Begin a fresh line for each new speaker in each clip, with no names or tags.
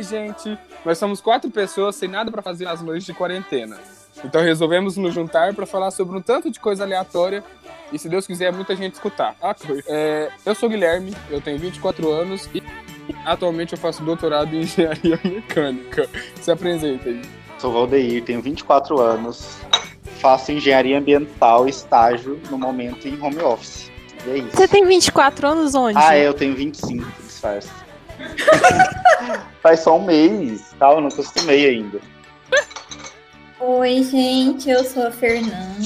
Oi, gente. Nós somos quatro pessoas sem nada para fazer nas noites de quarentena. Então resolvemos nos juntar para falar sobre um tanto de coisa aleatória e, se Deus quiser, muita gente escutar. Ah, é, eu sou Guilherme, eu tenho 24 anos e atualmente eu faço doutorado em engenharia mecânica. Se apresenta aí.
Sou Valdeir, tenho 24 anos, faço engenharia ambiental, estágio no momento em home office. E é isso.
Você tem 24 anos onde?
Ah, eu tenho 25, disfarce. Faz só um mês, tá? Eu não acostumei ainda.
Oi, gente, eu sou a Fernanda.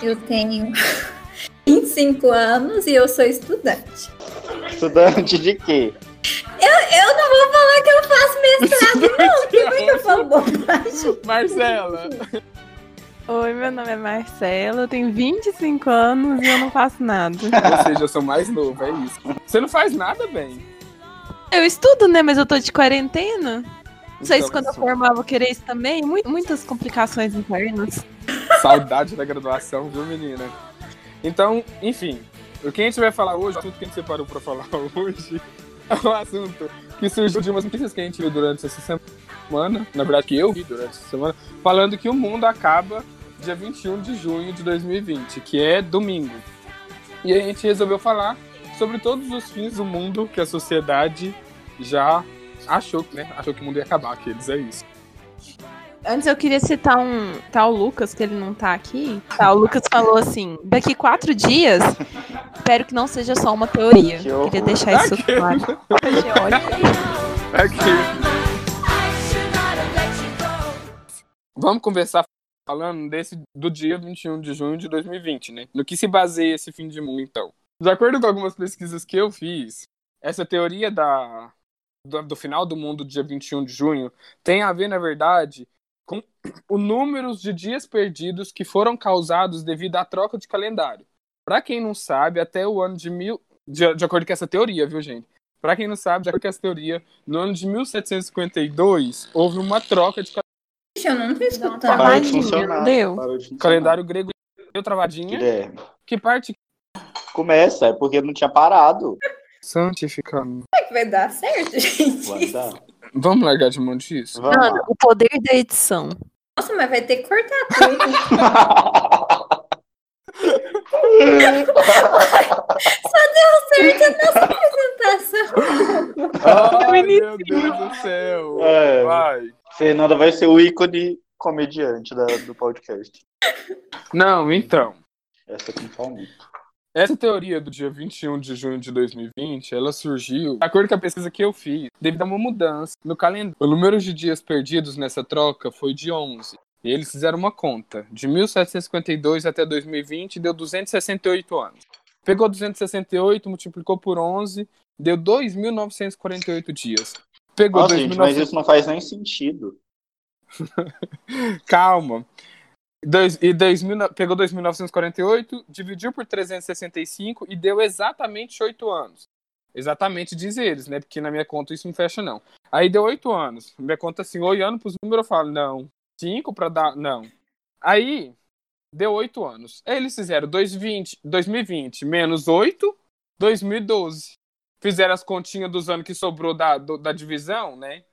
Eu tenho 25 anos e eu sou estudante.
Estudante de quê?
Eu, eu não vou falar que eu faço mestrado, não, como é que eu falo bobagem?
Marcela.
Oi, meu nome é Marcela, eu tenho 25 anos e eu não faço nada.
Ou seja, eu sou mais novo, é isso. Você não faz nada bem.
Eu estudo, né? Mas eu tô de quarentena. Não sei se
Então,
quando eu formar vou querer isso também. Mu- Muitas complicações internas.
Saudade da graduação, viu, menina? Então, enfim, o que a gente vai falar hoje, o assunto que a gente separou pra falar hoje, é um assunto que surgiu de umas notícias que a gente viu durante essa semana, na verdade que eu vi durante essa semana, falando que o mundo acaba dia 21 de junho de 2020, que é domingo. E a gente resolveu falar sobre todos os fins do mundo que a sociedade já achou, né? Achou que o mundo ia acabar, aqueles, é isso.
Antes eu queria citar um tal Lucas, que ele não tá aqui. Tá, o Lucas falou assim: daqui quatro dias, espero que não seja só uma teoria.
Que.
Queria deixar isso
Aquele.
claro.
Aqui. Vamos conversar falando desse do dia 21 de junho de 2020, né? No que se baseia esse fim de mundo, então. De acordo com algumas pesquisas que eu fiz, essa teoria da, do, do final do mundo dia 21 de junho tem a ver, na verdade, com o número de dias perdidos que foram causados devido à troca de calendário. Para quem não sabe, até o ano de mil. De, de acordo com essa teoria, viu, gente? Para quem não sabe, de acordo com essa teoria, no ano de 1752 houve uma troca de
Gente, eu não tô escutando.
Parou de funcionar.
deu?
Calendário grego deu travadinha.
Guilherme.
Que parte
Começa, é porque não tinha parado.
santificando?
Como é que vai dar certo, gente?
Vai dar.
Vamos largar de mão disso?
Vamos
Mano, o poder da edição.
Nossa, mas vai ter que cortar tudo.
lá.
certo a nossa apresentação.
Ai, meu Deus do céu!
É.
Vai.
Fernanda vai ser o ícone comediante da- do podcast.
Não, então.
Essa aqui fala muito.
Essa teoria do dia 21 de junho de 2020, ela surgiu, de acordo com a pesquisa que eu fiz, devido a uma mudança no calendário. O número de dias perdidos nessa troca foi de 11. E eles fizeram uma conta. De 1752 até 2020 deu 268 anos. Pegou 268, multiplicou por 11, deu 2.948 dias. Pegou
Nossa, gente, mas
2.900
isso não faz nem sentido.
Calma. Dois, e 2000, pegou 2.948, dividiu por 365 e deu exatamente 8 anos. Exatamente, diz eles, né? Porque na minha conta isso não fecha, não. Aí deu 8 anos. Minha conta assim, olhando pros números, eu falo, não. 5 pra dar. Não. Aí deu 8 anos. Aí eles fizeram 2020, 2020 menos 8, 2012. Fizeram as continhas dos anos que sobrou da, do- da divisão, né?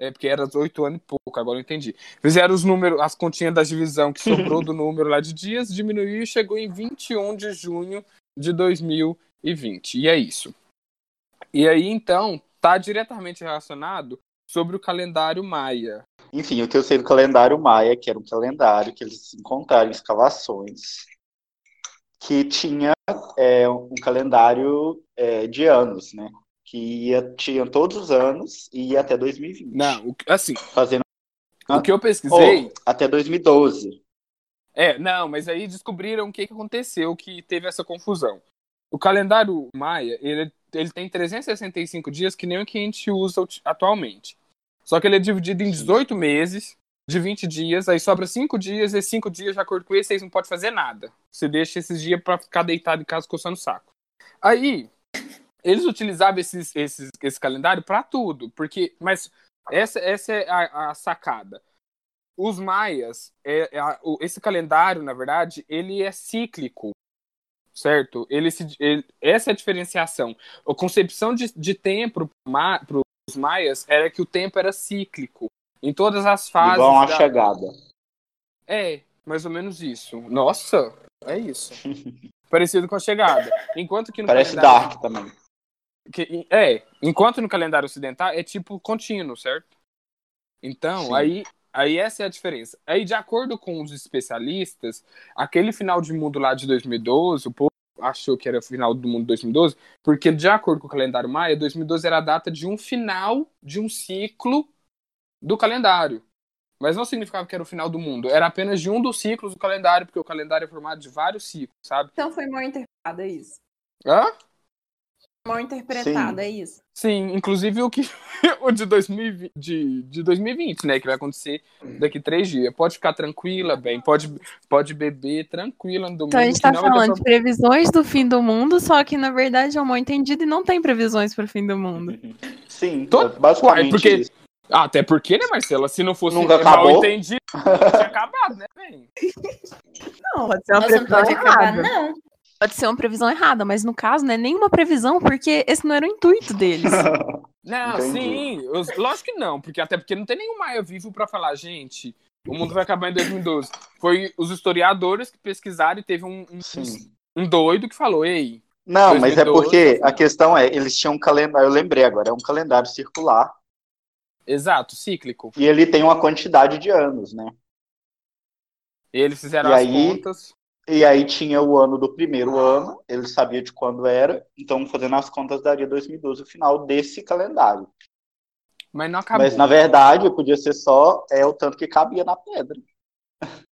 É, porque era 8 anos e pouco, agora eu entendi. Fizeram os números, as continhas da divisão que sobrou do número lá de dias, diminuiu e chegou em 21 de junho de 2020. E é isso. E aí, então, tá diretamente relacionado sobre o calendário maia.
Enfim, o que eu sei do calendário maia, que era um calendário que eles encontraram escavações, que tinha é, um calendário é, de anos, né? Que ia, tinha todos os anos e ia até 2020.
Não, assim,
Fazendo
o que eu pesquisei.
Oh, até 2012.
É, não, mas aí descobriram o que, que aconteceu que teve essa confusão. O calendário maia, ele, ele tem 365 dias que nem o que a gente usa atualmente. Só que ele é dividido em 18 meses, de 20 dias, aí sobra 5 dias, e 5 dias, de acordo com esse, vocês não podem fazer nada. Você deixa esses dias pra ficar deitado em casa coçando o saco. Aí, eles utilizavam esses, esses, esse calendário pra tudo, porque, mas essa, essa é a, a sacada os maias, é, é a- esse calendário, na verdade, ele é cíclico, certo? Ele se, ele- essa é a diferenciação. A concepção de, de tempo para os maias era que o tempo era cíclico. Em todas as fases.
Igual uma
da-
chegada.
É, mais ou menos isso. Nossa, é isso. Parecido com a chegada. Enquanto que no
Parece
calendário.
Dark também.
Que- é, enquanto no calendário ocidental é tipo contínuo, certo? Então,
Sim.
aí, aí essa é a diferença. Aí, de acordo com os especialistas, aquele final de mundo lá de 2012, o povo achou que era o final do mundo de 2012, porque de acordo com o calendário maia, 2012 era a data de um final de um ciclo do calendário. Mas não significava que era o final do mundo, era apenas de um dos ciclos do calendário, porque o calendário é formado de vários ciclos, sabe?
Então foi mal interpretado, é isso.
Hã?
Mal interpretado, é isso.
Sim, inclusive o que o de 2020, de, de 2020, né, que vai acontecer daqui três dias. Pode ficar tranquila, bem, pode, pode beber tranquila no domingo.
Então a gente tá falando de previsões do fim do mundo, só que na verdade é um mal entendido e não tem previsões pro fim do mundo.
Sim,
Tô-
é basicamente
Uai, porque-
isso.
Ah, até porque, né, Marcela? Se não fosse
Nunca
mal
acabou?
entendido, tinha acabado, né, bem?
Não, pode ser uma
Nossa, não
previsão
pode acabar,
errada.
não.
Pode ser uma previsão errada, mas no caso não é nenhuma previsão, porque esse não era o intuito deles.
Não,
Entendi.
sim, os- lógico que não, porque até porque não tem nenhum Maia vivo pra falar, gente, o mundo vai acabar em 2012. Foi os historiadores que pesquisaram e teve um, um, um doido que falou, ei,
Não, mas é
2012,
porque a
assim.
questão é, eles tinham um calendário, eu lembrei agora, é um calendário circular
exato, cíclico.
e ele tem uma quantidade de anos, né?
Eles fizeram
E
as
aí-
contas.
E aí tinha o ano do primeiro ano, ele sabia de quando era, então fazendo as contas daria 2012 o final desse calendário.
Mas não acabou.
Mas na verdade podia ser só é o tanto que cabia na pedra.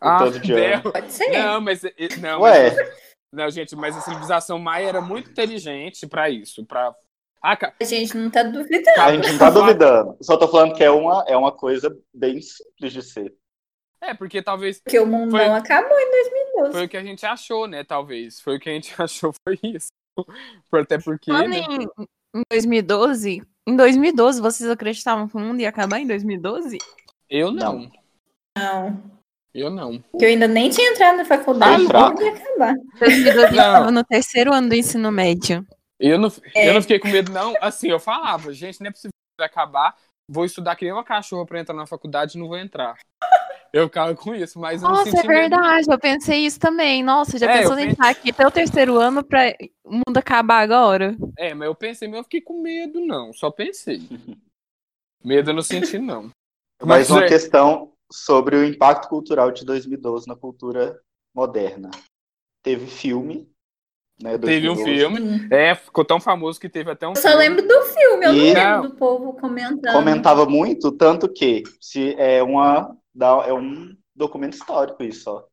ah,
tanto de ano.
Pode ser.
Não, mas não,
Ué,
mas- não, gente, mas a civilização maia era muito inteligente pra isso, para ah, ca-
A gente não tá duvidando.
a gente não tá duvidando. Só tô falando que é uma, é uma coisa bem simples de ser.
é porque talvez
Porque o mundo
Foi-
não acabou em 2012.
foi o que a gente achou, né? Talvez foi o que a gente achou foi isso. Até porque né?
em, em 2012, em 2012 vocês acreditavam que o mundo ia acabar em 2012?
eu não,
Não.
eu não.
Que eu ainda nem tinha entrado na faculdade,
Ah,
não ia acabar.
2012 eu
Não.
tava no terceiro ano do ensino médio.
Eu não,
É.
eu não fiquei com medo não. Assim, eu falava, gente, não é possível acabar. Vou estudar que nem uma cachorra pra entrar na faculdade e não vou entrar. Eu ficava com isso, mas eu não
Nossa,
senti
é
medo.
verdade, eu pensei isso também. Nossa, já
É,
pensou em estar aqui até o terceiro ano pra o mundo acabar agora?
É, mas eu pensei, mas eu fiquei com medo, não. Só pensei. Medo eu não senti, não.
Mas uma
é,
questão sobre o impacto cultural de 2012 na cultura moderna. Teve filme, né?
teve um
2012.
filme.
Sim.
É, ficou tão famoso que teve até um
Eu só
filme.
lembro do filme, eu
E-
não
Não.
lembro do povo comentando.
Comentava muito, tanto que se é uma dá- é um documento histórico isso, ó.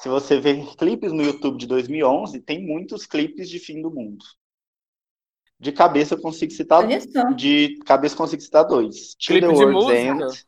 Se você ver clipes no YouTube de 2011, tem muitos clipes de fim do mundo. De cabeça eu consigo citar de cabeça eu consigo citar dois. Till
Clipe
the World's? End.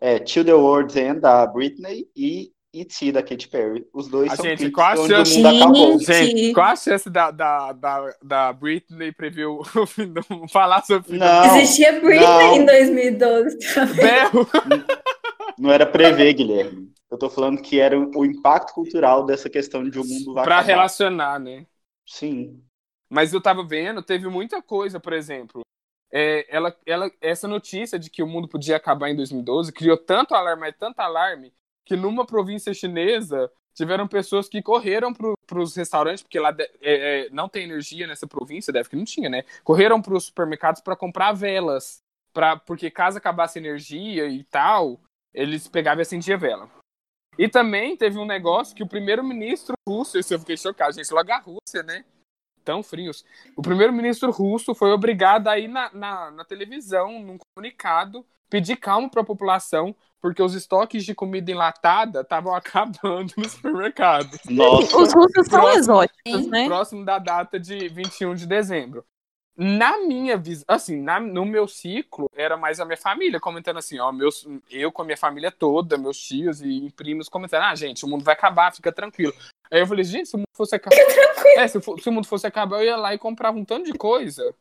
É, Till the World's End da Britney e E.T. da Katy Perry. Os dois
A
são
gente,
clipes
qual a
onde o
chance-
mundo acabou.
Gente.
Qual a chance da, da, da, da Britney prever o o fim do falar sobre o fim do
Não,
Existia Britney
não.
em 2012 também.
berro?
não era prever, Guilherme. Eu tô falando que era o impacto cultural dessa questão de o mundo vai
Pra
acabar.
relacionar, né?
Sim.
Mas eu tava vendo, teve muita coisa, por exemplo. É, ela, ela, essa notícia de que o mundo podia acabar em 2012 criou tanto alarme, mas tanto alarme, que numa província chinesa tiveram pessoas que correram para os restaurantes, porque lá de- é, é, não tem energia nessa província, deve que não tinha, né? Correram para os supermercados para comprar velas, pra, porque caso acabasse energia e tal, eles pegavam e acendiam a vela. E também teve um negócio que o primeiro-ministro russo, isso eu fiquei chocado, gente, logo a Rússia, né? Tão frios. O primeiro-ministro russo foi obrigado a ir na, na, na televisão, num comunicado, pedir calma para a população, porque os estoques de comida enlatada estavam acabando no supermercado.
Nossa.
Os russos são
Próximo.
exóticos, né?
Próximo da data de 21 de dezembro. Na minha visão, assim, na- no meu ciclo, era mais a minha família comentando assim, ó, meus, eu com a minha família toda, meus tios e primos comentando, ah, gente, o mundo vai acabar, fica tranquilo. Aí eu falei, gente, se o mundo fosse acabar. É, se, se o mundo fosse acabar, eu ia lá e comprava um tanto de coisa.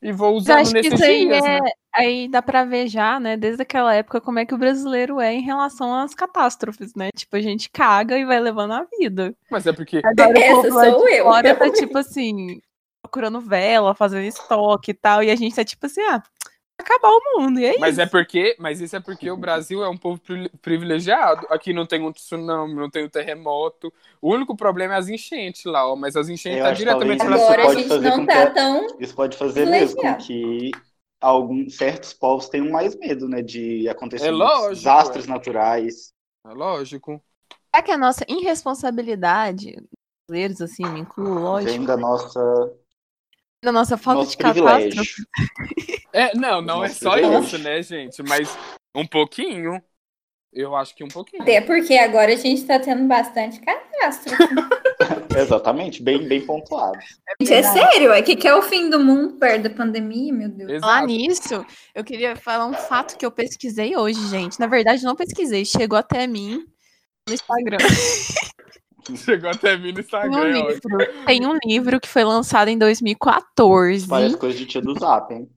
E vou usando
acho que
nesses
isso aí
dias,
é.
né?
Aí dá pra ver já, né, desde aquela época, como é que o brasileiro é em relação às catástrofes, né? Tipo, a gente caga e vai levando a vida.
Mas é porque.
Agora
Essa sou eu,
fora tá tipo assim, procurando vela, fazendo estoque e tal, e a gente tá tipo assim, ah, acabar o mundo. E é
Mas
isso.
é porque, mas isso é porque o Brasil é um povo pri- privilegiado. Aqui não tem um tsunami, não tem um terremoto. O único problema é as enchentes lá, ó. Mas as enchentes tá diretamente
isso
Agora a
pode
gente
fazer
não tá
que-
tão.
Isso pode fazer mesmo com que alguns certos povos tenham mais medo, né, de acontecimentos,
É lógico,
desastres
é.
naturais.
É lógico.
Será que a nossa irresponsabilidade, brasileiros, assim, me incluo, lógico,
Vem da nossa
da nossa falta
nosso
de catástrofe.
É, não, não é
Nossa,
só
eu
isso, né, gente? Mas um pouquinho. Eu acho que um pouquinho.
Até porque agora a gente tá tendo bastante catástrofe.
Exatamente, bem, bem pontuado.
Gente, é sério, é que que é o fim do mundo perto da pandemia, meu Deus.
Falar
Exato.
nisso, eu queria falar um fato que eu pesquisei hoje, gente. Na verdade, não pesquisei, chegou até mim no Instagram.
Chegou até mim no
Tem um,
Instagram.
livro, tem um livro que foi lançado em 2014.
Parece coisa de tia do Zap, hein?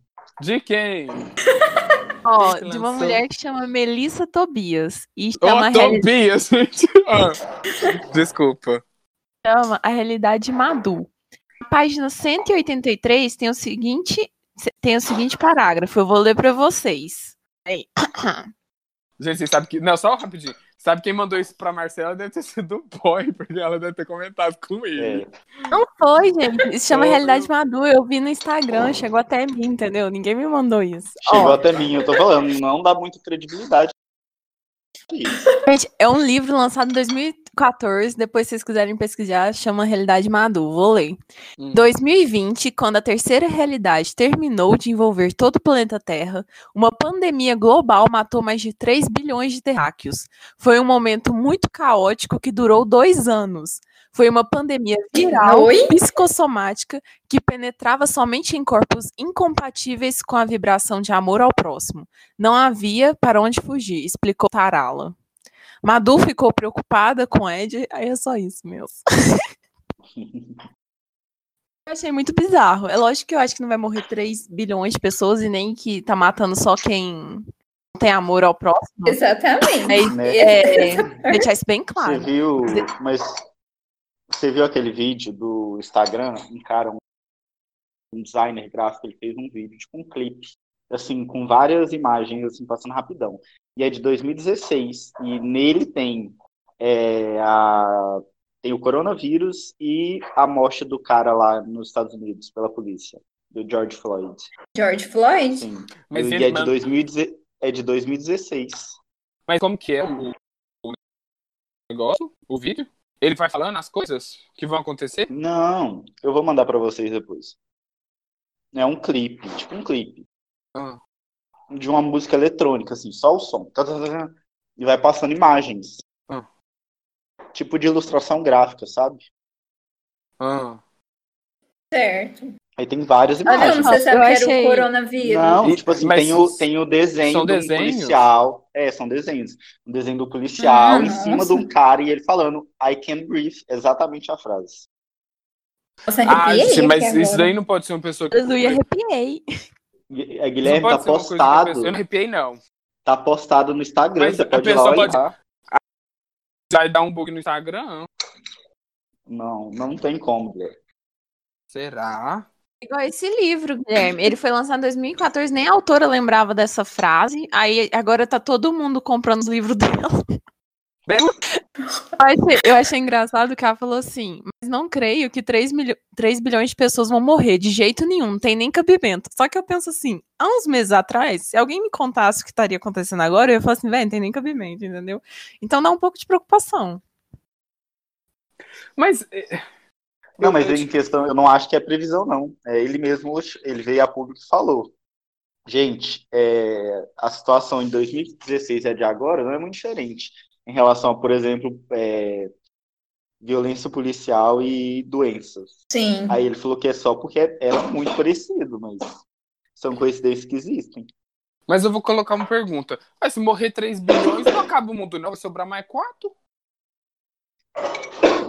De quem?
Ó, de uma mulher que chama Melissa Tobias. E chama, reali-
Tobias, gente. Desculpa.
chama A Realidade Madu. Na página 183 tem o seguinte, tem o seguinte parágrafo. Eu vou ler para vocês. Aí.
Gente, vocês sabem que. Não, só rapidinho. Sabe quem mandou isso pra Marcela deve ter sido o boy, porque ela deve ter comentado com ele.
É,
Não foi, gente. Isso chama Realidade Madu. Eu vi no Instagram, chegou até mim, entendeu? Ninguém me mandou isso.
chegou
Ó,
até mim, eu tô falando, não dá muita credibilidade. Isso.
Gente, é um livro lançado em 2014. Depois, se vocês quiserem pesquisar, chama Realidade Madu. Vou ler.
Hum.
2020, quando a terceira realidade terminou de envolver todo o planeta Terra, uma pandemia global matou mais de 3 bilhões de terráqueos. Foi um momento muito caótico que durou dois anos. Foi uma pandemia viral,
Oi?
psicossomática, que penetrava somente em corpos incompatíveis com a vibração de amor ao próximo. Não havia para onde fugir, explicou Tarala. Madu ficou preocupada com Ed, aí é só isso mesmo. Eu achei muito bizarro. É lógico que eu acho que não vai morrer 3 bilhões de pessoas e nem que tá matando só quem não tem amor ao próximo.
Exatamente.
É,
Né?
é, deixar isso bem
Você
claro.
viu, mas você viu aquele vídeo do Instagram? Um cara, um, um designer gráfico, ele fez um vídeo, tipo um clipe, assim, com várias imagens, assim, passando rapidão. E é de 2016, e nele tem é, a, tem o coronavírus e a morte do cara lá nos Estados Unidos pela polícia, do George Floyd.
George Floyd?
Sim.
Mas
e
ele
é de,
manda-
2010 é de 2016.
Mas como que é o, o negócio? O vídeo? Ele vai falando as coisas que vão acontecer?
Não, eu vou mandar pra vocês depois. É um clipe, tipo um clipe.
Ah.
De uma música eletrônica, assim, só o som. Tá, tá, tá, e vai passando imagens.
Ah.
Tipo de ilustração gráfica, sabe?
Ah.
Certo.
Aí tem várias
Ah, não,
imagens.
você sabe
Eu
que era
achei-
o coronavírus.
Não,
E-
tipo assim,
mas
tem o, tem o desenho
são
do
desenhos?
policial. É, são desenhos. Um desenho do policial
Ah,
em cima
nossa.
de um cara e ele falando I can breathe, exatamente a frase.
Nossa,
Ah,
arrepiei
gente, mas
aqui
isso daí não pode ser uma pessoa que.
Eu arrepiei.
Gui- é, Guilherme, tá
a
postado.
pessoa- Eu não arrepiei, não.
Tá postado no Instagram,
Mas
você
a
pode ir lá olhar.
pode- Vai dar um bug no Instagram?
Não, não tem como, Guilherme.
Será?
Igual esse livro, Guilherme. Ele foi lançado em 2014, nem a autora lembrava dessa frase. Aí agora tá todo mundo comprando os livros dela. Eu achei, eu achei engraçado que ela falou assim: Mas não creio que 3, milho, 3 bilhões de pessoas vão morrer de jeito nenhum, não tem nem cabimento. Só que eu penso assim: há uns meses atrás, se alguém me contasse o que estaria acontecendo agora, eu ia falar assim: velho, não tem nem cabimento, entendeu? Então dá um pouco de preocupação.
Mas. eh,
Não, mas em questão, eu não acho que é previsão, não. É ele mesmo, ele veio a público e falou. Gente, é, a situação em 2016 e a de agora não é muito diferente em relação a, por exemplo, é, violência policial e doenças.
Sim.
Aí ele falou que é só porque era muito parecido, mas são coincidências que existem.
Mas eu vou colocar uma pergunta. Mas se morrer 3 bilhões, não acaba o mundo, não. Vai sobrar mais 4?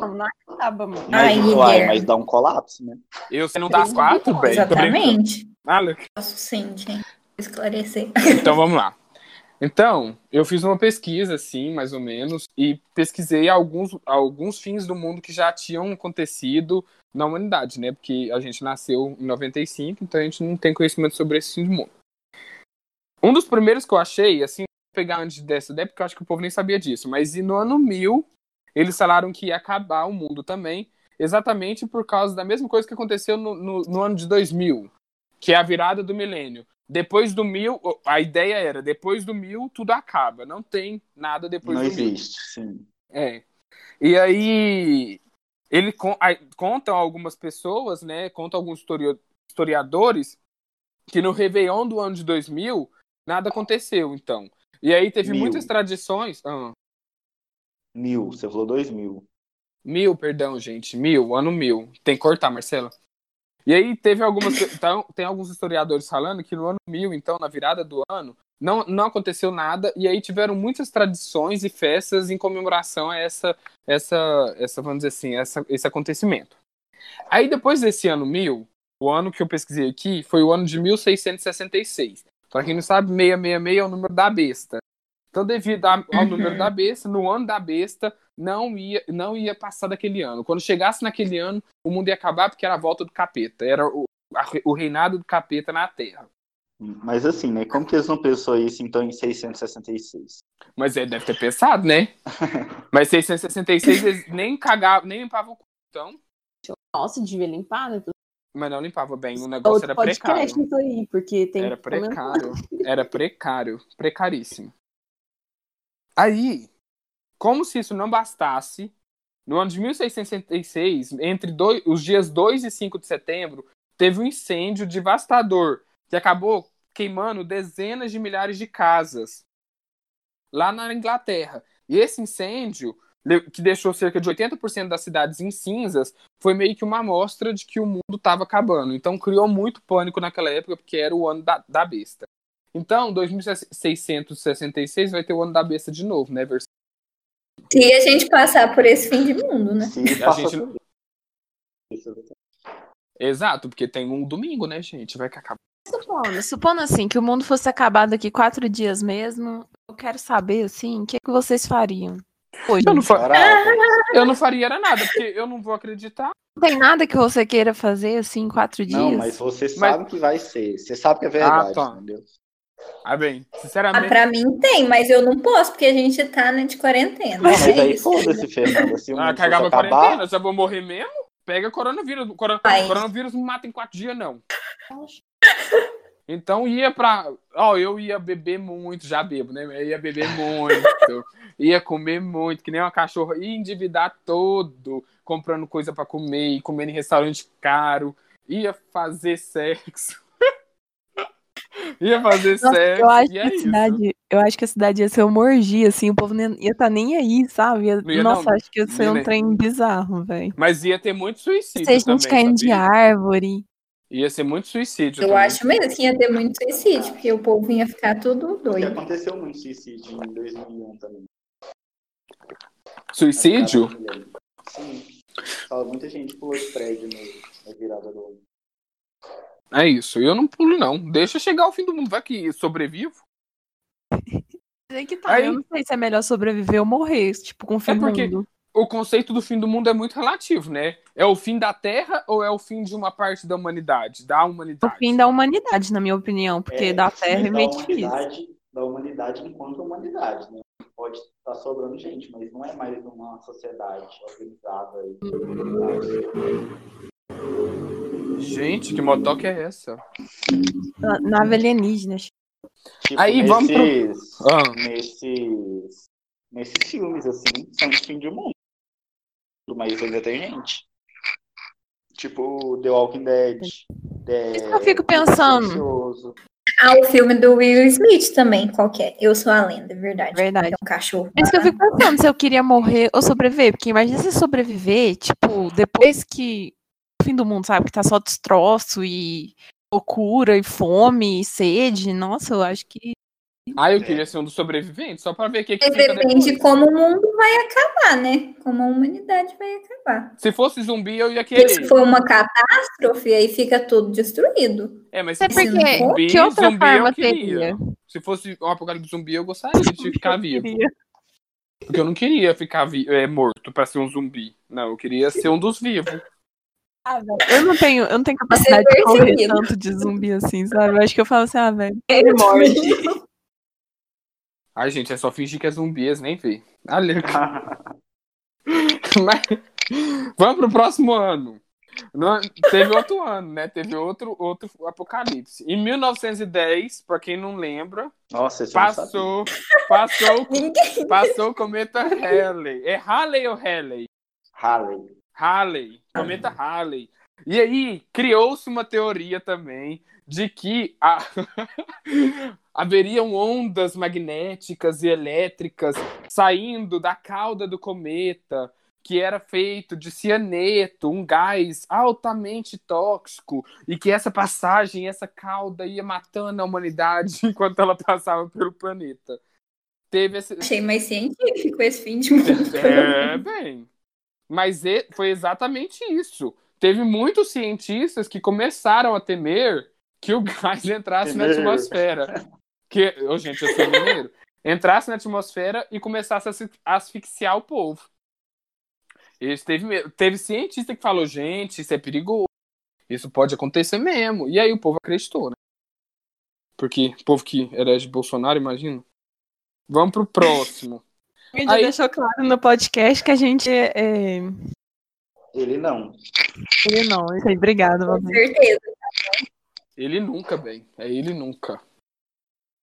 Não, não acaba, mano.
Mas,
Ai,
uai, mas dá um colapso, né?
Eu, você não dá as 4, bem.
Exatamente.
Ah.
Posso sim, gente. Esclarecer.
Então vamos lá. Então, eu fiz uma pesquisa, assim, mais ou menos, e pesquisei alguns, alguns fins do mundo que já tinham acontecido na humanidade, né? Porque a gente nasceu em 95, então a gente não tem conhecimento sobre esse fim do mundo. Um dos primeiros que eu achei, assim, pegar antes dessa ideia, porque eu acho que o povo nem sabia disso, mas no ano 1000, eles falaram que ia acabar o mundo também, exatamente por causa da mesma coisa que aconteceu no, no, no ano de 2000, que é a virada do milênio. Depois do mil, a ideia era, depois do mil, tudo acaba. Não tem nada depois
Não
do mil.
existe, sim.
É. E aí, ele contam algumas pessoas, né? Contam alguns histori- historiadores que no Réveillon do ano de 2000 nada aconteceu, então. E aí teve
Mil.
muitas tradições. Ah,
Mil, você falou dois mil.
mil, perdão, gente. Mil, ano mil. Tem que cortar, Marcela. E aí teve algumas. Então, tem alguns historiadores falando que no ano mil, então, na virada do ano, não, não aconteceu nada, e aí tiveram muitas tradições e festas em comemoração a essa, essa, essa vamos dizer assim, essa, esse acontecimento. Aí depois desse ano mil, o ano que eu pesquisei aqui foi o ano de 1666. Pra quem não sabe, 666 é o número da besta. Então, devido a- ao
Uhum.
número da besta, no ano da besta, não ia, não ia passar daquele ano. Quando chegasse naquele ano, o mundo ia acabar porque era a volta do capeta. Era o, a- o reinado do capeta na Terra.
Mas assim, né? Como que eles não pensou isso então em 666?
Mas ele deve ter pensado, né? Mas 666 eles nem cagavam, nem limpavam o cu. Então,
Nossa, devia limpar, né?
mas não limpava bem. O negócio
Outro
era precário.
isso aí, porque tem
Era precário. Era precário. Precaríssimo. Aí, como se isso não bastasse, no ano de 1666, entre dois- os dias 2 e 5 de setembro, teve um incêndio devastador que acabou queimando dezenas de milhares de casas lá na Inglaterra. E esse incêndio, que deixou cerca de 80% das cidades em cinzas, foi meio que uma amostra de que o mundo estava acabando. Então criou muito pânico naquela época, porque era o ano da, da besta. Então, 2666 vai ter o ano da besta de novo, né? Vers-
Se a gente passar por esse fim de mundo, né?
Se
A gente-. Exato, porque tem um domingo, né, gente? Vai que acaba.
Supondo, supondo assim, que o mundo fosse acabar daqui quatro dias mesmo, eu quero saber, assim, o que, que vocês fariam? Hoje,
Eu não, fa-
Chorava.
eu não faria era nada, porque eu não vou acreditar.
não tem nada que você queira fazer, assim, em quatro dias?
Não, mas você sabe que vai ser. Você sabe que é
Ah,
verdade,
tá.
entendeu?
Ah, bem,
Ah,
sinceramente.
pra mim tem, mas eu não posso, porque a gente tá né, de quarentena.
Não, mas
é
aí
isso.
foda-se, Fernanda. Se o
Ah, cagava a
acabar,
quarentena, já vou morrer mesmo? Pega coronavírus. Coro-
Ai.
Coronavírus não mata em quatro dias, não. Então ia pra. Ó, eu ia beber muito, já bebo, né? Eu ia beber muito. ia comer muito, que nem uma cachorra. Ia endividar todo, comprando coisa pra comer, e comendo em restaurante caro. Ia fazer sexo. Ia fazer
Nossa,
sexo.
eu acho que
é
a
isso.
cidade, eu acho que a cidade ia ser uma orgia, assim, o povo nem- ia estar nem aí, sabe? Ia-
ia
Nossa,
não,
acho que ia ser
nem-
um trem bizarro, velho.
Mas ia ter muito suicídio.
Se a gente caindo de árvore.
Ia ser muito suicídio.
Eu
também.
acho mesmo que ia ter muito suicídio, porque o povo ia ficar tudo
porque
doido.
aconteceu muito suicídio em 2001 também.
Suicídio?
Sim. Fala, muita gente pulou de prédio na virada do ano.
É isso. Eu não pulo, não. Deixa chegar o fim do mundo. Vai que sobrevivo.
Sei que tá,
Aí-
eu não sei se é melhor sobreviver ou morrer, tipo, com o fim
É porque-
do mundo.
O conceito do fim do mundo é muito relativo, né? É o fim da Terra ou é o fim de uma parte da humanidade? Da
O
humanidade?
fim da humanidade, na minha opinião, porque
É,
da Terra é
da
meio difícil.
humanidade, da humanidade enquanto humanidade, né? Pode estar sobrando gente, mas não é mais uma sociedade organizada. e humanidade.
Gente, que motoca é essa?
Na- Nave alienígena.
Tipo,
Aí, vamos pro-
nesses,
Ah.
nesses, nesses filmes, assim, são de fim de mundo. Mas ainda tem gente. Tipo The Walking Dead. The...
Isso que eu fico pensando.
Ah, o filme do Will Smith também, qualquer. Eu sou a lenda, é verdade.
Verdade.
É um cachorro.
É isso que eu fico pensando, se eu queria morrer ou sobreviver. Porque imagina se sobreviver, tipo, depois que fim do mundo, sabe? Que tá só destroço e loucura e fome e sede. Nossa, eu acho que.
Ah, eu queria ser um dos sobreviventes, só pra ver o que, que
Mas
fica
depende de
depois.
como o mundo vai acabar, né? Como a humanidade vai acabar.
Se fosse zumbi, eu ia
Porque se
querer.
for uma catástrofe, aí fica tudo destruído.
É, mas se
É
fosse
porque.
zumbi,
que outra
zumbi
forma
eu queria.
teria?
Se fosse um apocalipse zumbi, eu gostaria de ficar vivo. Porque eu não queria ficar vi- é, morto pra ser um zumbi. Não, eu queria ser um dos vivos.
Ah, velho, eu não tenho, eu não tenho capacidade de correr tanto de zumbi assim, sabe? Eu acho que eu falo assim, ah, velho, ele morre.
Ai, gente, é só fingir que é zumbi, eles nem vê. Olha. Mas... Vamos pro próximo ano. No- Teve outro ano, né? Teve outro, outro apocalipse. Em 1910, pra quem não lembra,
Nossa, não
passou, passou, passou o cometa Halley. É Halley ou Halley?
Halley.
Halley, cometa Halley. E aí criou-se uma teoria também de que a... haveriam ondas magnéticas e elétricas saindo da cauda do cometa, que era feito de cianeto, um gás altamente tóxico, e que essa passagem, essa cauda ia matando a humanidade enquanto ela passava pelo planeta. Teve esse,
Achei mais científico esse fim de mundo.
é, bem. Mas foi exatamente isso. Teve muitos cientistas que começaram a temer que o gás entrasse na atmosfera. Que, ô, gente, eu sou mineiro. Entrasse na atmosfera e começasse a asfi- asfixiar o povo. Eles teve, teve cientista que falou, gente, isso é perigoso. Isso pode acontecer mesmo. E aí o povo acreditou, né? Porque o povo que elege Bolsonaro, imagina. Vamos pro próximo.
A gente já
Aí-
deixou claro no podcast que a gente é. é...
Ele não.
Ele não, isso aí, obrigada,
Com certeza.
Ele nunca, bem. É ele nunca.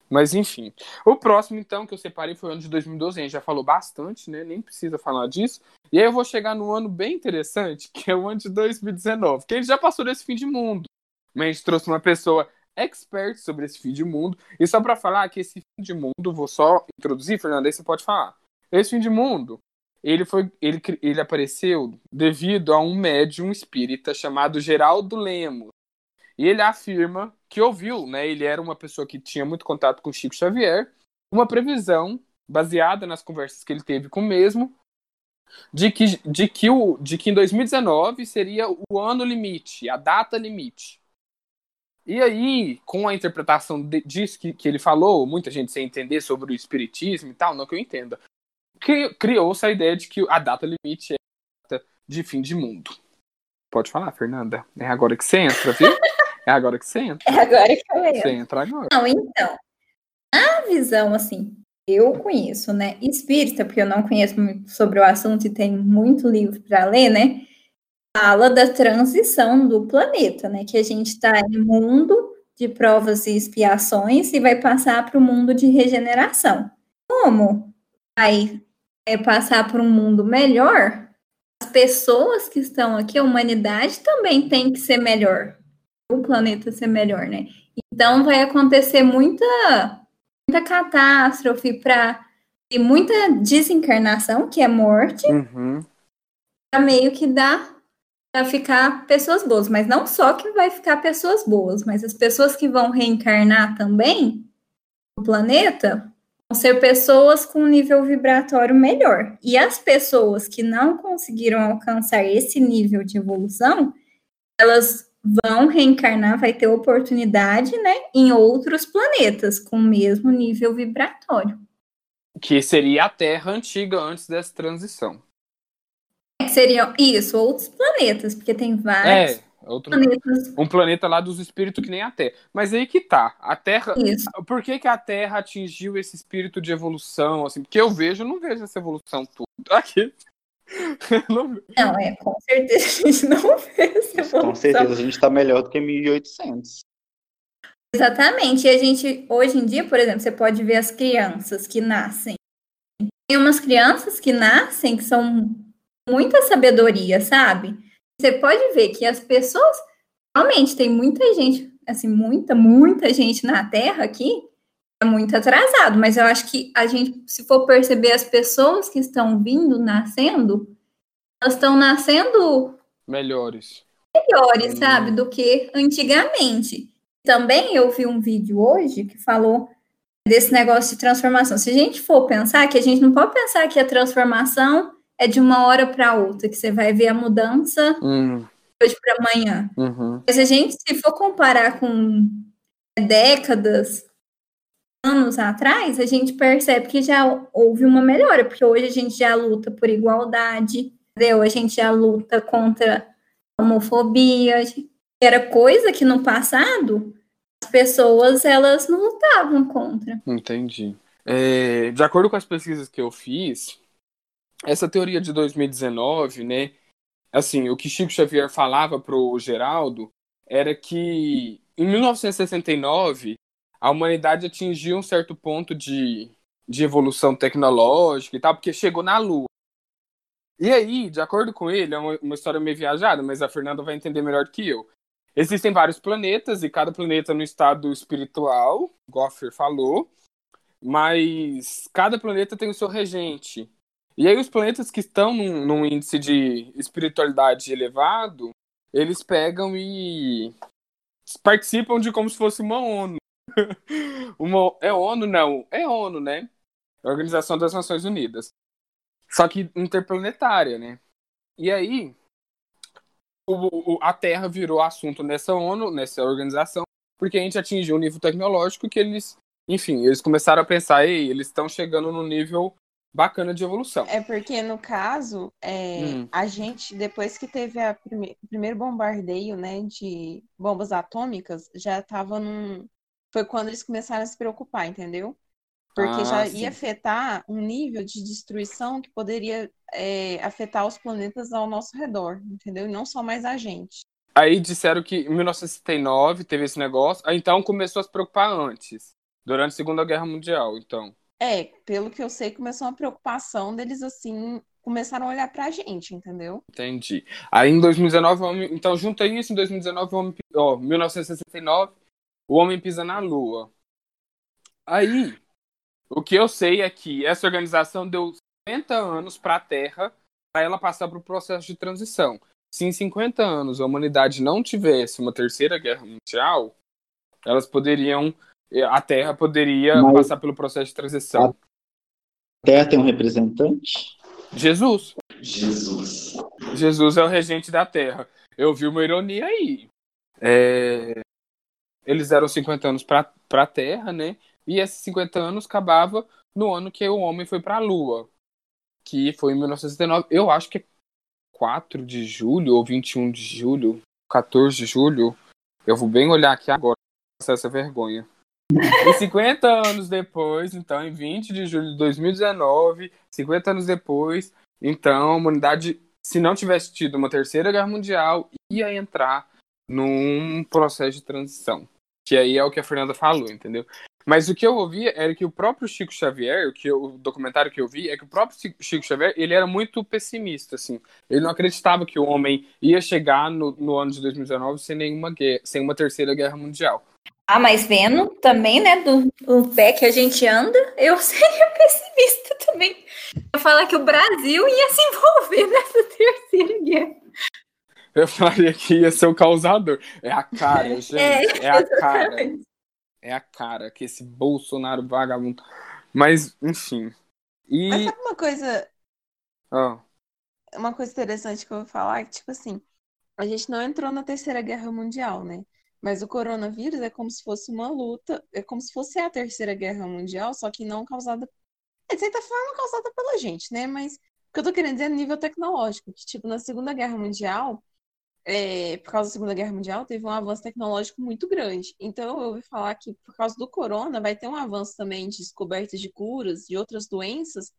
Mas enfim. O próximo, então, que eu separei foi o ano de 2012. A gente já falou bastante, né? Nem precisa falar disso. E aí eu vou chegar num ano bem interessante, que é o ano de 2019. Que a gente já passou desse fim de mundo. Mas a gente trouxe uma pessoa expert sobre esse fim de mundo. E só pra falar que esse fim de mundo, vou só introduzir, Fernanda, aí você pode falar. Esse fim de mundo, ele foi, ele, ele apareceu devido a um médium espírita chamado Geraldo Lemos. E ele afirma que ouviu, né? Ele era uma pessoa que tinha muito contato com Chico Xavier, uma previsão baseada nas conversas que ele teve com o mesmo, de que, de que, o, de que em 2019 seria o ano limite, a data limite. E aí, com a interpretação de- disso que, que ele falou, muita gente sem entender sobre o espiritismo e tal, não que eu entenda, criou-se a ideia de que a data limite é a data de fim de mundo. Pode falar, Fernanda. É agora que você entra, viu? É agora que você entra.
É agora que eu
Você
lembro.
entra agora.
Não, então, a visão, assim, eu conheço, né, espírita, porque eu não conheço muito sobre o assunto e tem muito livro para ler, né, fala da transição do planeta, né, que a gente está em mundo de provas e expiações e vai passar para o mundo de regeneração. Como vai é, passar para um mundo melhor, as pessoas que estão aqui, a humanidade também tem que ser melhor, o planeta ser melhor, né? Então vai acontecer muita, muita catástrofe para e muita desencarnação, que é morte,
Uhum.
para meio que dá para ficar pessoas boas, mas não só que vai ficar pessoas boas, mas as pessoas que vão reencarnar também no planeta ser pessoas com um nível vibratório melhor. E as pessoas que não conseguiram alcançar esse nível de evolução, elas vão reencarnar, vai ter oportunidade, né, em outros planetas com o mesmo nível vibratório.
Que seria a Terra antiga antes dessa transição.
Que seriam isso, outros planetas, porque tem vários
É, outro,
planetas.
um planeta lá dos espíritos que nem a Terra. Mas aí que tá. A Terra.
Isso.
Por que, que a Terra atingiu esse espírito de evolução? Assim, porque eu vejo, eu não vejo essa evolução toda. Aqui. Não-
Não, é, com certeza a gente não vê essa evolução.
Com certeza a gente está melhor do que 1800.
Exatamente. E a gente, hoje em dia, por exemplo, você pode ver as crianças que nascem. Tem umas crianças que nascem que são muita sabedoria, sabe? Você pode ver que as pessoas, realmente, tem muita gente, assim, muita, muita gente na Terra aqui, é muito atrasado, mas eu acho que a gente, se for perceber as pessoas que estão vindo, nascendo, elas estão nascendo
Melhores.
melhores,
Hum.
sabe, do que antigamente. Também eu vi um vídeo hoje que falou desse negócio de transformação. Se a gente for pensar que a gente não pode pensar que a transformação é de uma hora para outra, que você vai ver a mudança
Hum,
de hoje para amanhã.
uhum.
Mas a gente, se for comparar com décadas, anos atrás, a gente percebe que já houve uma melhora, porque hoje a gente já luta por igualdade, entendeu? A gente já luta contra a homofobia. Era coisa que no passado as pessoas elas não lutavam contra.
Entendi. É, de acordo com as pesquisas que eu fiz, essa teoria de 2019, né? Assim, o que Chico Xavier falava pro Geraldo era que em 1969 a humanidade atingiu um certo ponto de, de evolução tecnológica e tal, porque chegou na Lua. E aí, de acordo com ele, é uma, uma história meio viajada, mas a Fernanda vai entender melhor que eu. Existem vários planetas e cada planeta no estado espiritual, Goffer falou, mas cada planeta tem o seu regente. E aí os planetas que estão num, num índice de espiritualidade elevado, eles pegam e participam de como se fosse uma ONU. uma, é ONU, não. É ONU, né? Organização das Nações Unidas. Só que interplanetária, né? E aí, o, o, a Terra virou assunto nessa ONU, nessa organização, porque a gente atingiu um nível tecnológico que eles, enfim, eles começaram a pensar, ei, eles estão chegando no nível bacana de evolução.
É porque, no caso, é, hum. a gente, depois que teve a prime o primeiro bombardeio né, de bombas atômicas, já estava num. Foi quando eles começaram a se preocupar, entendeu? Porque ah, já sim. ia afetar um nível de destruição que poderia é, afetar os planetas ao nosso redor, entendeu? E não só mais a gente.
Aí disseram que em 1969 teve esse negócio, então começou a se preocupar antes, durante a Segunda Guerra Mundial, então.
É, pelo que eu sei, começou uma preocupação deles assim, começaram a olhar pra gente, entendeu?
Entendi. Aí em 2019, então junta isso, em 2019, o homem, ó, 1969, o homem pisa na Lua. Aí, o que eu sei é que essa organização deu 50 anos para a Terra para ela passar para o processo de transição. Se em 50 anos a humanidade não tivesse uma terceira guerra mundial, elas poderiam a Terra poderia Mas passar pelo processo de transição. A
Terra tem um representante?
Jesus.
Jesus.
Jesus é o regente da Terra. Eu vi uma ironia aí. É... Eles eram 50 anos para a Terra, né? E esses 50 anos acabava no ano que o homem foi para a Lua, que foi em 1969. Eu acho que é 4 de julho ou 21 de julho, 14 de julho. Eu vou bem olhar aqui agora, essa vergonha. E 50 anos depois, então, em 20 de julho de 2019, 50 anos depois, então, a humanidade, se não tivesse tido uma terceira guerra mundial, ia entrar num processo de transição. Que aí é o que a Fernanda falou, entendeu? Mas o que eu ouvi era que o próprio Chico Xavier, o, que eu, o documentário que eu vi, é que o próprio Chico Xavier, ele era muito pessimista, assim. Ele não acreditava que o homem ia chegar no, no ano de 2019 sem nenhuma guerra, sem uma terceira guerra mundial.
Ah, mas vendo também, né, do, do pé que a gente anda, eu seria pessimista também. Eu falar que o Brasil ia se envolver nessa terceira guerra.
Eu falaria que ia ser o causador. É a cara, gente. É, é a cara. É a cara que esse Bolsonaro vagabundo. Mas, enfim. E...
Mas sabe uma coisa.
Oh.
Uma coisa interessante que eu vou falar, que, tipo assim, a gente não entrou na terceira guerra mundial, né? Mas o coronavírus é como se fosse uma luta, é como se fosse a terceira guerra mundial, só que não causada, é, de certa forma, causada pela gente, né? Mas o que eu tô querendo dizer é nível tecnológico, que, tipo, na Segunda Guerra Mundial, é, por causa da Segunda Guerra Mundial, teve um avanço tecnológico muito grande. Então, eu ouvi falar que, por causa do corona, vai ter um avanço também de descobertas de curas, de outras doenças,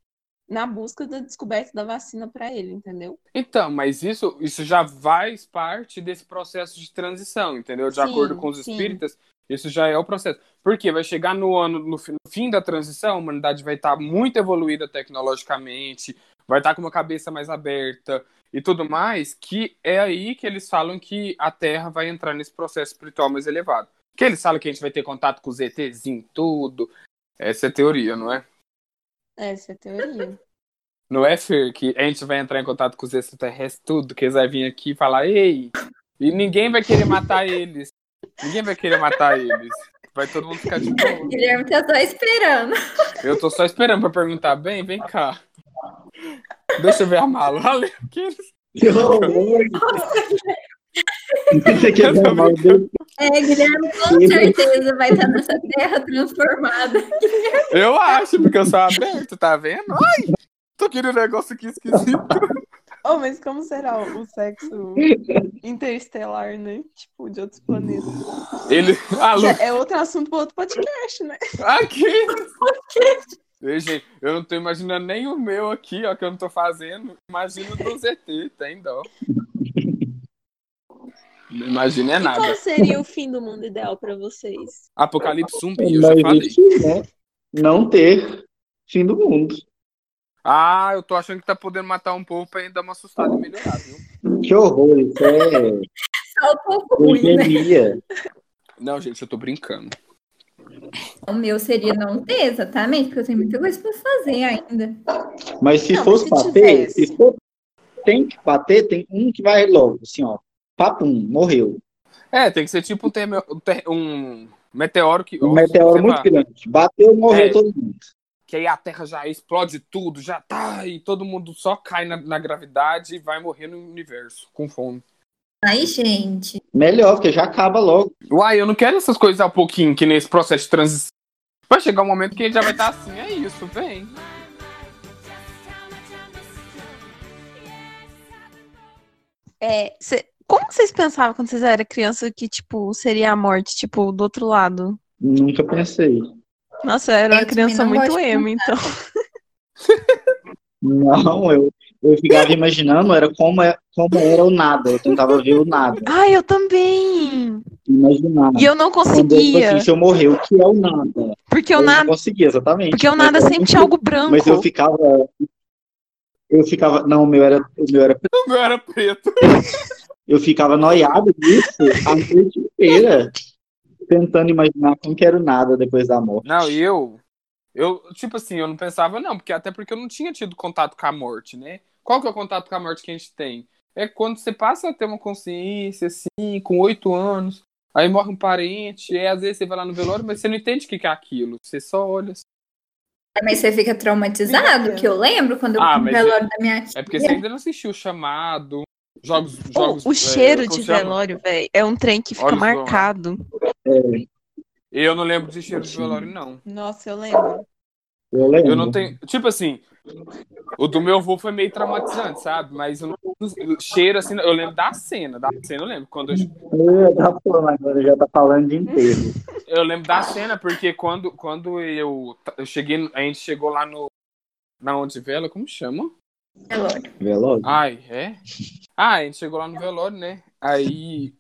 na busca da descoberta da vacina para ele, entendeu?
Então, mas isso, isso já faz parte desse processo de transição, entendeu? De sim, acordo com os espíritas, sim. isso já é o processo. Porque vai chegar no ano, no fim da transição, a humanidade vai estar muito evoluída tecnologicamente, vai estar com uma cabeça mais aberta e tudo mais, que é aí que eles falam que a Terra vai entrar nesse processo espiritual mais elevado. Que eles falam que a gente vai ter contato com os ETs em tudo. Essa é a teoria, não é?
Essa é a teoria.
Não é, Fer, que a gente vai entrar em contato com os extraterrestres, tudo, que eles vão vir aqui e falar, ei, e ninguém vai querer matar eles. Ninguém vai querer matar eles. Vai todo mundo ficar de boa.
Guilherme tá só esperando.
Eu tô só esperando pra perguntar, bem, vem cá. Deixa eu ver a mala. Valeu, que eles...
É, Guilherme com certeza vai estar nessa terra transformada.
Eu acho, porque eu sou aberto, tá vendo? Ai, tô querendo um negócio aqui esquisito.
Oh, mas como será o sexo interestelar, né? Tipo, de outros planetas.
Ele. Alô,
Já É outro assunto para outro podcast, né?
aqui! Ei, gente, eu não tô imaginando nem o meu aqui, ó, que eu não tô fazendo. Imagina o do ZT, tem dó. Não imagina é
E qual
nada.
seria o fim do mundo ideal pra vocês?
Apocalipse zumbi, eu já falei.
né? Não ter fim do mundo.
Ah, eu tô achando que tá podendo matar um povo pra ainda dar uma assustada e melhorar, viu?
Que horror, isso é
Só um pouco ruim, né?
Não, gente, eu tô brincando.
O meu seria não ter, exatamente, porque eu tenho muita coisa pra fazer ainda.
Mas se
Não,
fosse
se
bater,
tivesse.
se for, tem que bater, tem um que vai logo, assim, ó. Papum, morreu.
É, tem que ser tipo um, termo- um meteoro que.
Um meteoro
sei
muito
lá,
grande. Bateu, morreu
É.
todo mundo.
Que aí a Terra já explode tudo, já tá, e todo mundo só cai na, na gravidade e vai morrer no universo, com fome.
Ai, gente.
Melhor, porque já acaba logo.
Uai, eu não quero essas coisas a pouquinho, que nesse processo de transição. Vai chegar um momento que a gente já vai estar assim, é isso, vem.
É, cê- como vocês pensavam quando vocês eram criança que, tipo, seria a morte, tipo, do outro lado?
Nunca pensei.
Nossa, eu era uma
Eu também
criança muito emo, então.
Não, eu, eu ficava imaginando era como, é, como era o nada. Eu tentava ver o nada.
Ai, eu também!
Imaginar.
E eu não
Quando,
conseguia.
assim, se eu morrer, o que é o nada?
Porque eu
eu
nada.
não conseguia, exatamente.
Porque o nada sempre tinha algo branco.
Mas eu ficava. Eu ficava. Não, o meu era, o meu era
O meu era preto.
Eu ficava noiado disso a noite inteira, tentando imaginar como que era o nada depois da morte.
Não, e eu. Eu, tipo assim, eu não pensava, não, porque até porque eu não tinha tido contato com a morte, né? Qual que é o contato com a morte que a gente tem? É quando você passa a ter uma consciência, assim, com oito anos, aí morre um parente, e às vezes você vai lá no velório, mas você não entende o que é aquilo. Você só olha. assim.
Mas você fica traumatizado, que eu lembro quando eu
Ah,
fui no velório da minha tia.
É porque você ainda não assistiu o chamado, jogos. jogos
O, o
é,
cheiro
como
de velório, velho, é um trem que fica marcado.
Eu não lembro de cheiro de velório, não.
Nossa, eu lembro.
Eu lembro.
Eu não tenho. Tipo assim, o do meu avô foi meio traumatizante, sabe? Mas eu não, cheiro assim, eu lembro da cena. Da cena eu lembro. Quando eu,
Eu tá falando agora, já tá falando de inteiro.
eu lembro da cena, porque quando, quando eu, eu cheguei. A gente chegou lá no. Na onde vela, como chama?
Velório.
Velório?
Ai, é? Ah, a gente chegou lá no velório, né? Aí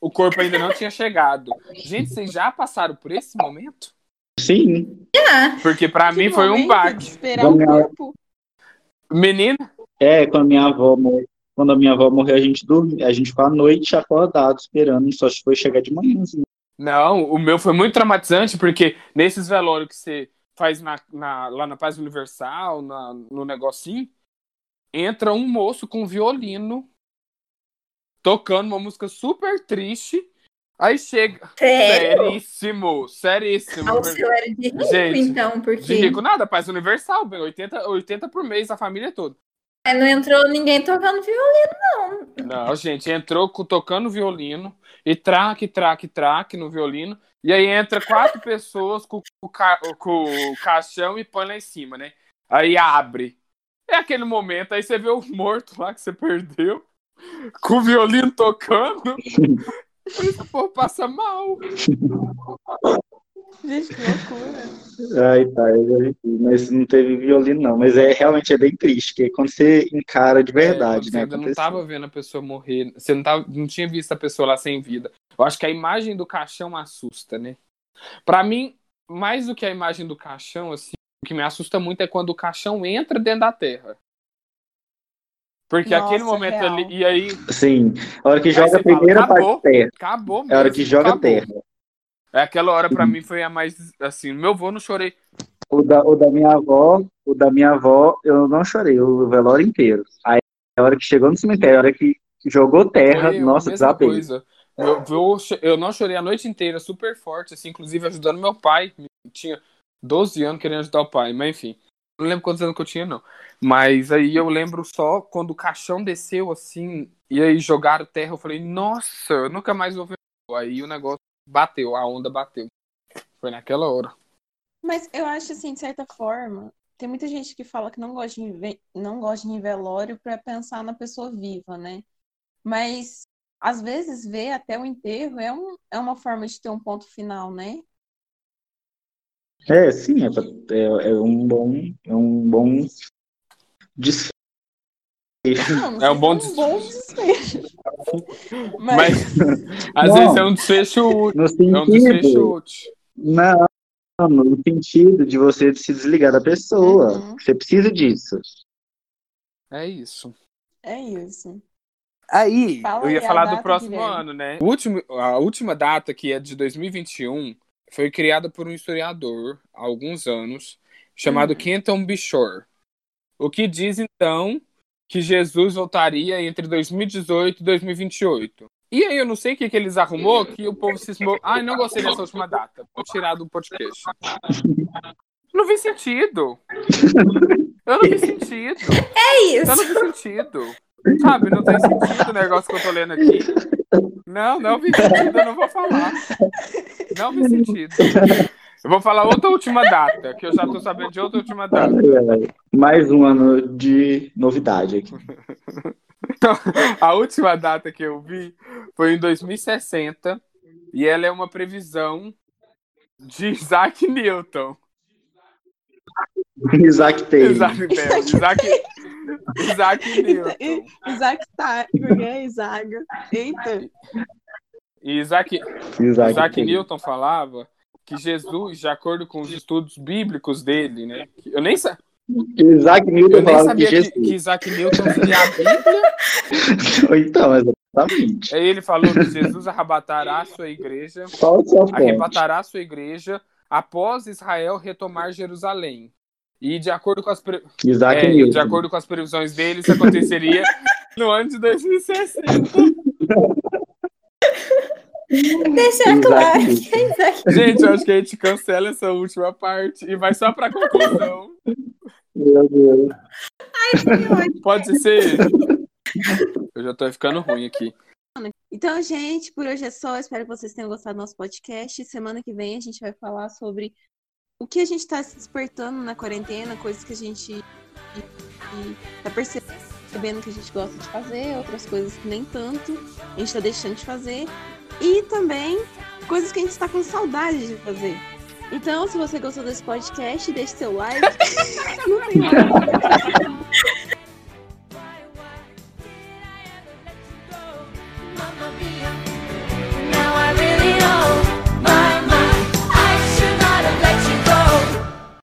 o corpo ainda não tinha chegado. Gente, vocês já passaram por esse momento?
Sim.
Porque pra mim foi um baque.
Esperar o
lá.
corpo.
Menina,
É, quando a minha avó morreu, quando a minha avó morreu, a gente dormia, a gente ficou a noite acordado esperando, só se foi chegar de manhã. Assim.
Não, o meu foi muito traumatizante, porque nesses velórios que você faz na, na- lá na Paz Universal, na- no negocinho, entra um moço com violino tocando uma música super triste. Aí chega.
Sério?
Seríssimo, seríssimo.
Ah, o seu era de rico,
Gente,
então, porque
De rico nada, Paz Universal, bem, 80, 80 por mês, a família toda.
Aí não entrou ninguém tocando violino, não.
Não, gente, entrou tocando violino e traque, traque, traque no violino. E aí entra quatro pessoas com, o ca- com o caixão e põe lá em cima, né? Aí abre. É aquele momento, aí você vê o morto lá que você perdeu, com o violino tocando. Por isso que o povo passa mal.
Gente, que loucura.
Ai, tá, eu já vi, mas não teve violino, não. Mas é realmente é bem triste, que é quando você encara de
É,
verdade,
você
né?
ainda não tava vendo a pessoa morrer. Você não, tava, não tinha visto a pessoa lá sem vida. Eu acho que a imagem do caixão assusta, né? Pra mim, mais do que a imagem do caixão, assim, o que me assusta muito é quando o caixão entra dentro da terra. Porque
Nossa,
aquele momento
real.
ali. E aí,
Sim, a hora que joga a primeira
fala,
parte
acabou.
terra.
acabou mesmo.
É a hora que joga a
acabou.
terra.
É aquela hora pra mim foi a mais. Assim, meu avô não chorei.
O da, o da minha avó, o da minha avó, eu não chorei, o velório inteiro. Aí a hora que chegou no cemitério, a hora que jogou terra,
Foi eu,
nossa,
mesma
desabei.
coisa. Meu avô, eu não chorei a noite inteira, super forte, assim, inclusive ajudando meu pai. Tinha 12 anos querendo ajudar o pai, mas enfim. Não lembro quantos anos que eu tinha, não. Mas aí eu lembro só quando o caixão desceu, assim, e aí jogaram terra, eu falei, nossa, eu nunca mais vou ver. Aí o negócio bateu, a onda bateu. Foi naquela hora.
Mas eu acho assim, de certa forma, tem muita gente que fala que não gosta de, não gosta de velório para pensar na pessoa viva, né? Mas às vezes ver até o enterro é, um, é uma forma de ter um ponto final, né?
É, sim, é, é, é um bom, é um bom desfecho.
Não, não
É
sei
um bom
é um bom desfecho.
Mas às
Não.
vezes é um desfecho útil.
No
É um desfecho
sentido, não, no sentido de você se desligar da pessoa.
Uhum.
Você precisa disso.
É isso.
É isso.
Aí,
Fala
eu ia
aí
falar do próximo ano, né? O último, a última data, que é de 2021, foi criada por um historiador há alguns anos, chamado
Hum.
Kenton Bishore. O que diz, então, que Jesus voltaria entre 2018 e 2028. E aí eu não sei o que, que eles arrumou, que o povo cismou. Ai, não gostei dessa última data. Vou tirar do podcast. Não vi sentido. Eu não vi sentido.
É
Eu não
isso.
vi sentido. Sabe, não tem sentido o negócio que eu tô lendo aqui. Não, não vi sentido, eu não vou falar. Não vi sentido. Eu vou falar outra última data, que eu já tô sabendo de outra última data.
Ai, ai. Mais um ano de novidade aqui.
A última data que eu vi foi em 2060 e ela é uma previsão de Isaac Newton.
Isaac Taylor.
Isaac, Newton. Isaac, Isaac Newton.
Isaac tá. Porque é Isaac. Eita.
E Isaac,
Isaac,
Isaac. Newton falava que Jesus, de acordo com os estudos bíblicos dele, né? que Eu nem, sa-
Isaac Newton
eu nem
falava que
sabia que,
Jesus.
que Isaac Newton lia a Bíblia.
Então, exatamente.
Aí ele falou que Jesus arrebatará a sua igreja,
Qual a sua fonte?
arrebatará a sua igreja após Israel retomar Jerusalém. E de acordo com as, pre-
Isaac
é,
Newton.
de acordo com as previsões dele, isso aconteceria no ano de 2060.
Deixar
Isaac
claro que é Isaac.
Gente, eu acho que a gente cancela essa última parte e vai só pra conclusão.
Meu Deus.
Pode ser. Eu já tô ficando ruim aqui.
Então, gente, por hoje é só. Espero que vocês tenham gostado do nosso podcast. Semana que vem a gente vai falar sobre o que a gente está se despertando na quarentena, coisas que a gente está percebendo que a gente gosta de fazer, outras coisas que nem tanto, a gente está deixando de fazer. E também coisas que a gente está com saudade de fazer. Então, se você gostou desse podcast, deixe seu like. Não tem like.